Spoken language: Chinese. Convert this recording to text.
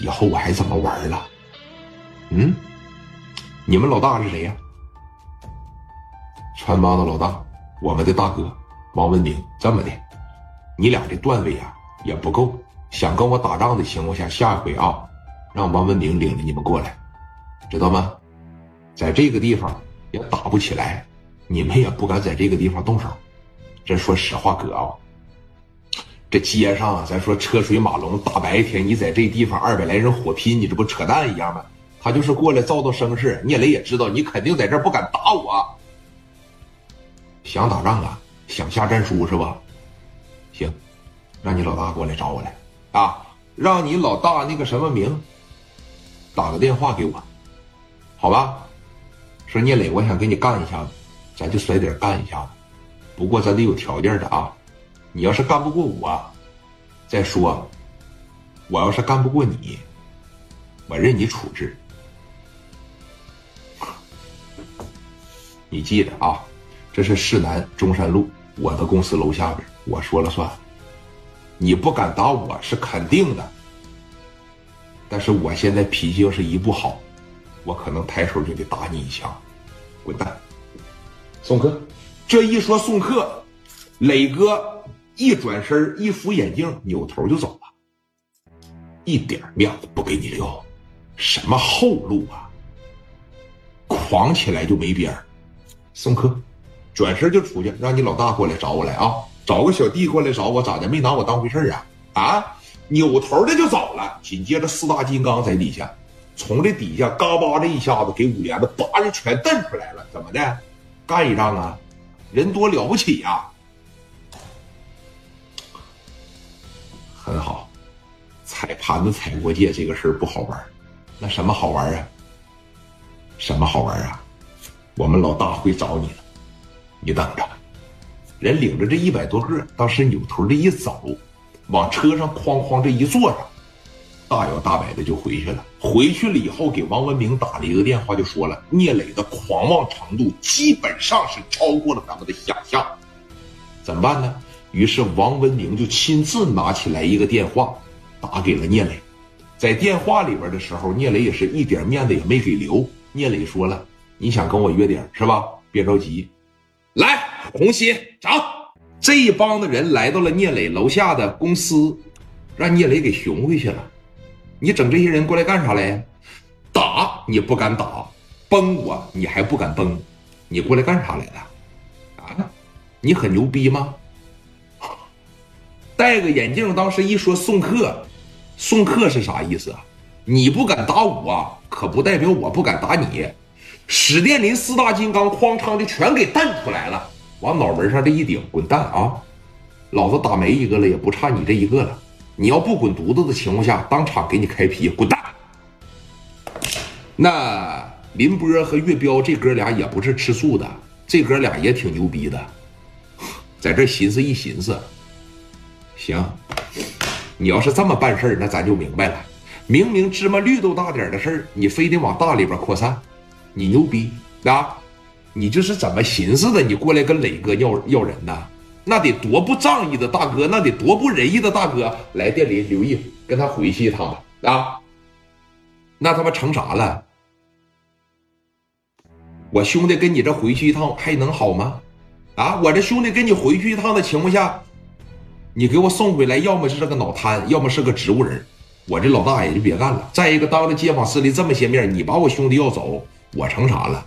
以后我还怎么玩了？嗯，你们老大是谁呀？穿帮的老大，我们的大哥王文明。这么的，你俩这段位啊也不够，想跟我打仗的情况下，下一回啊，让王文明领着你们过来，知道吗？在这个地方也打不起来，你们也不敢在这个地方动手。这说实话，哥啊。这街上啊，咱说车水马龙，大白天你在这地方二百来人火拼，你这不扯淡一样吗？他就是过来造造声势。聂磊也知道你肯定在这不敢打我，想打仗啊，想下战书是吧？行，让你老大过来找我来啊，让你老大那个什么名打个电话给我，好吧？说聂磊，我想跟你干一下子，咱就甩点干一下子，不过咱得有条件的啊。你要是干不过我，再说，我要是干不过你，我任你处置。你记着啊，这是市南中山路我的公司楼下边，我说了算。你不敢打我是肯定的，但是我现在脾气要是一不好，我可能抬手就得打你一枪。滚蛋！送客。这一说送客，磊哥。一转身，一扶眼镜，扭头就走了，一点面子不给你留，什么后路啊？狂起来就没边儿。送客，转身就出去，让你老大过来找我来啊！找个小弟过来找我，咋的？没拿我当回事啊？啊！扭头的就走了。紧接着四大金刚在底下，从这底下嘎巴这一下子给五连子叭就全蹬出来了。怎么的？干一仗啊？人多了不起呀？很好，踩盘子踩过界这个事儿不好玩那什么好玩啊？什么好玩啊？我们老大会找你的，你等着。人领着这一百多个，当时扭头这一走，往车上哐哐这一坐上，大摇大摆的就回去了。回去了以后，给王文明打了一个电话，就说了聂磊的狂妄程度基本上是超过了咱们的想象，怎么办呢？于是王文明就亲自拿起来一个电话，打给了聂磊。在电话里边的时候，聂磊也是一点面子也没给留。聂磊说了：“你想跟我约点是吧？别着急，来，红心找这一帮的人来到了聂磊楼下的公司，让聂磊给熊回去了。你整这些人过来干啥来呀？打你不敢打，崩我你还不敢崩，你过来干啥来了？啊？你很牛逼吗？”戴个眼镜，当时一说送客，送客是啥意思啊？你不敢打我，可不代表我不敢打你。史殿林四大金刚哐当的全给瞪出来了，往脑门上这一顶，滚蛋啊！老子打没一个了，也不差你这一个了。你要不滚犊子的情况下，当场给你开皮，滚蛋！那林波和岳彪这哥俩也不是吃素的，这哥俩也挺牛逼的，在这寻思一寻思。行，你要是这么办事儿，那咱就明白了。明明芝麻绿豆大点的事儿，你非得往大里边扩散，你牛逼啊！你这是怎么寻思的？你过来跟磊哥要要人呢？那得多不仗义的大哥，那得多不仁义的大哥！来店里留意，跟他回去一趟吧啊！那他妈成啥了？我兄弟跟你这回去一趟还能好吗？啊！我这兄弟跟你回去一趟的情况下。你给我送回来，要么是这个脑瘫，要么是个植物人，我这老大爷就别干了。再一个，当着街坊四邻这么些面，你把我兄弟要走，我成啥了？